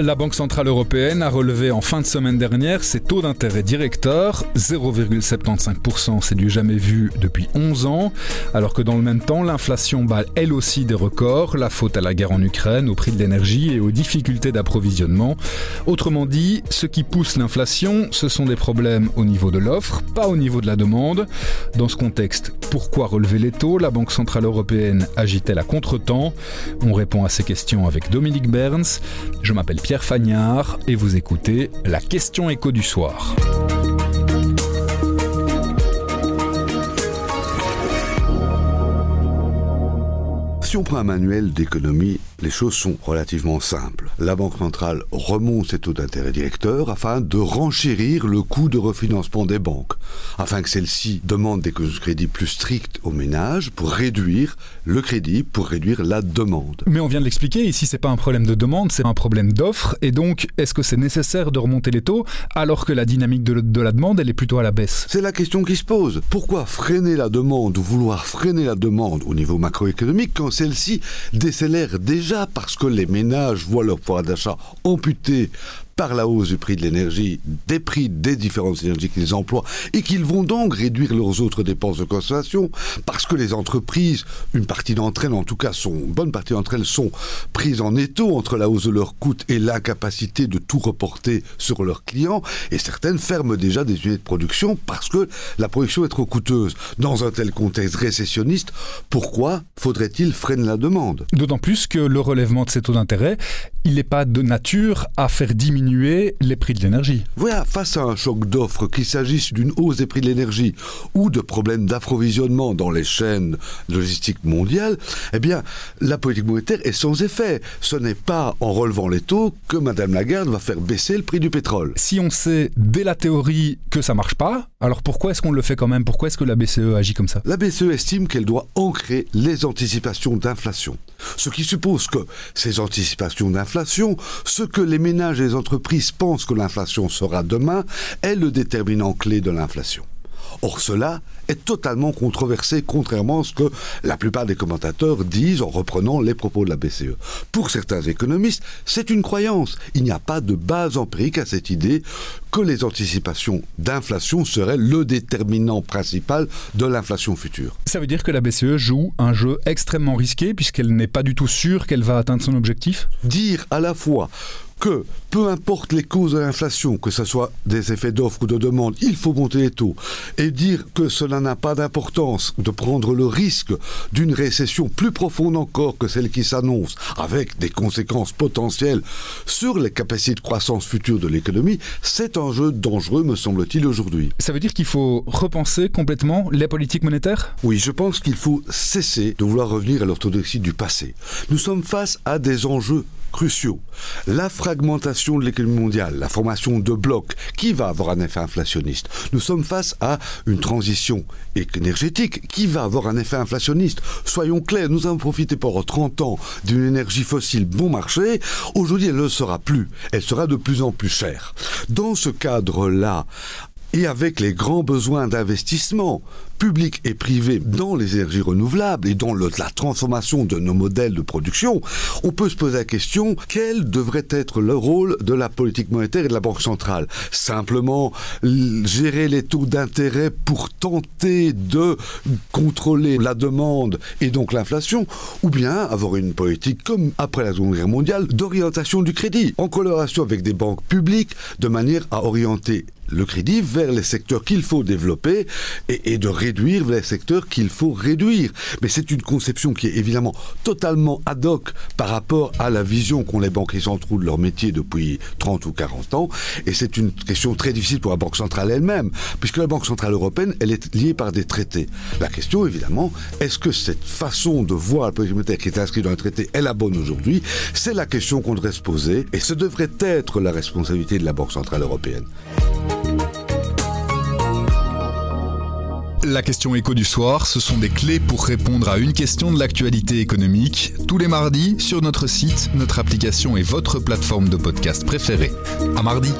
La Banque Centrale Européenne a relevé en fin de semaine dernière ses taux d'intérêt directeurs. 0,75%, c'est du jamais vu depuis 11 ans. Alors que dans le même temps, l'inflation bat elle aussi des records. La faute à la guerre en Ukraine, au prix de l'énergie et aux difficultés d'approvisionnement. Autrement dit, ce qui pousse l'inflation, ce sont des problèmes au niveau de l'offre, pas au niveau de la demande. Dans ce contexte, pourquoi relever les taux? La Banque Centrale Européenne agit-elle à contre-temps? On répond à ces questions avec Dominique Berns. Je m'appelle Fagnard et vous écoutez la question écho du soir. Si on prend un manuel d'économie, les choses sont relativement simples. La Banque centrale remonte ses taux d'intérêt directeurs afin de renchérir le coût de refinancement des banques, afin que celles-ci demandent des crédits plus stricts aux ménages pour réduire le crédit, pour réduire la demande. Mais on vient de l'expliquer, ici c'est pas un problème de demande, c'est un problème d'offre. Et donc, est-ce que c'est nécessaire de remonter les taux alors que la dynamique de, de la demande, elle est plutôt à la baisse? C'est la question qui se pose. Pourquoi freiner la demande ou vouloir freiner la demande au niveau macroéconomique quand celle-ci décélère déjà parce que les ménages voient leur pouvoir d'achat amputé par la hausse du prix de l'énergie, des prix des différentes énergies qu'ils emploient, et qu'ils vont donc réduire leurs autres dépenses de consommation, parce que les entreprises, une partie d'entre elles, en tout cas, sont, bonne partie d'entre elles, sont prises en étau entre la hausse de leurs coûts et l'incapacité de tout reporter sur leurs clients, et certaines ferment déjà des unités de production parce que la production est trop coûteuse. Dans un tel contexte récessionniste, pourquoi faudrait-il freiner la demande? D'autant plus que le relèvement de ces taux d'intérêt, il n'est pas de nature à faire diminuer les prix de l'énergie. Voilà, face à un choc d'offres, qu'il s'agisse d'une hausse des prix de l'énergie ou de problèmes d'approvisionnement dans les chaînes logistiques mondiales, eh bien, la politique monétaire est sans effet. Ce n'est pas en relevant les taux que Madame Lagarde va faire baisser le prix du pétrole. Si on sait dès la théorie que ça marche pas, alors pourquoi est-ce qu'on le fait quand même? Pourquoi est-ce que la BCE agit comme ça? La BCE estime qu'elle doit ancrer les anticipations d'inflation. Ce qui suppose que ces anticipations d'inflation, ce que les ménages et les entreprises pensent que l'inflation sera demain, est le déterminant clé de l'inflation. Or cela est totalement controversé, contrairement à ce que la plupart des commentateurs disent en reprenant les propos de la BCE. Pour certains économistes, c'est une croyance. Il n'y a pas de base empirique à cette idée que les anticipations d'inflation seraient le déterminant principal de l'inflation future. Ça veut dire que la BCE joue un jeu extrêmement risqué puisqu'elle n'est pas du tout sûre qu'elle va atteindre son objectif? Dire à la fois que peu importe les causes de l'inflation, que ce soit des effets d'offre ou de demande, il faut monter les taux. Et dire que cela n'a pas d'importance de prendre le risque d'une récession plus profonde encore que celle qui s'annonce, avec des conséquences potentielles sur les capacités de croissance future de l'économie, c'est un jeu dangereux, me semble-t-il, aujourd'hui. Ça veut dire qu'il faut repenser complètement les politiques monétaires Oui, je pense qu'il faut cesser de vouloir revenir à l'orthodoxie du passé. Nous sommes face à des enjeux cruciaux. La fragmentation de l'économie mondiale, la formation de blocs, qui va avoir un effet inflationniste? Nous sommes face à une transition énergétique qui va avoir un effet inflationniste. Soyons clairs, nous avons profité pendant 30 ans d'une énergie fossile bon marché. Aujourd'hui, elle ne le sera plus. Elle sera de plus en plus chère. Dans ce cadre-là, et avec les grands besoins d'investissement public et privé dans les énergies renouvelables et dans la transformation de nos modèles de production, on peut se poser la question quel devrait être le rôle de la politique monétaire et de la Banque centrale? Simplement gérer les taux d'intérêt pour tenter de contrôler la demande et donc l'inflation, ou bien avoir une politique comme après la Seconde Guerre mondiale d'orientation du crédit en collaboration avec des banques publiques de manière à orienter le crédit vers les secteurs qu'il faut développer et, et de réduire les secteurs qu'il faut réduire. Mais c'est une conception qui est évidemment totalement ad hoc par rapport à la vision qu'ont les banquiers centraux de leur métier depuis 30 ou 40 ans. Et c'est une question très difficile pour la Banque centrale elle-même, puisque la Banque centrale européenne, elle est liée par des traités. La question, évidemment, est-ce que cette façon de voir la politique monétaire qui est inscrite dans le traité est la bonne aujourd'hui? C'est la question qu'on devrait se poser, et ce devrait être la responsabilité de la Banque centrale européenne. La question écho du soir, ce sont des clés pour répondre à une question de l'actualité économique, tous les mardis sur notre site, notre application et votre plateforme de podcast préférée. À mardi.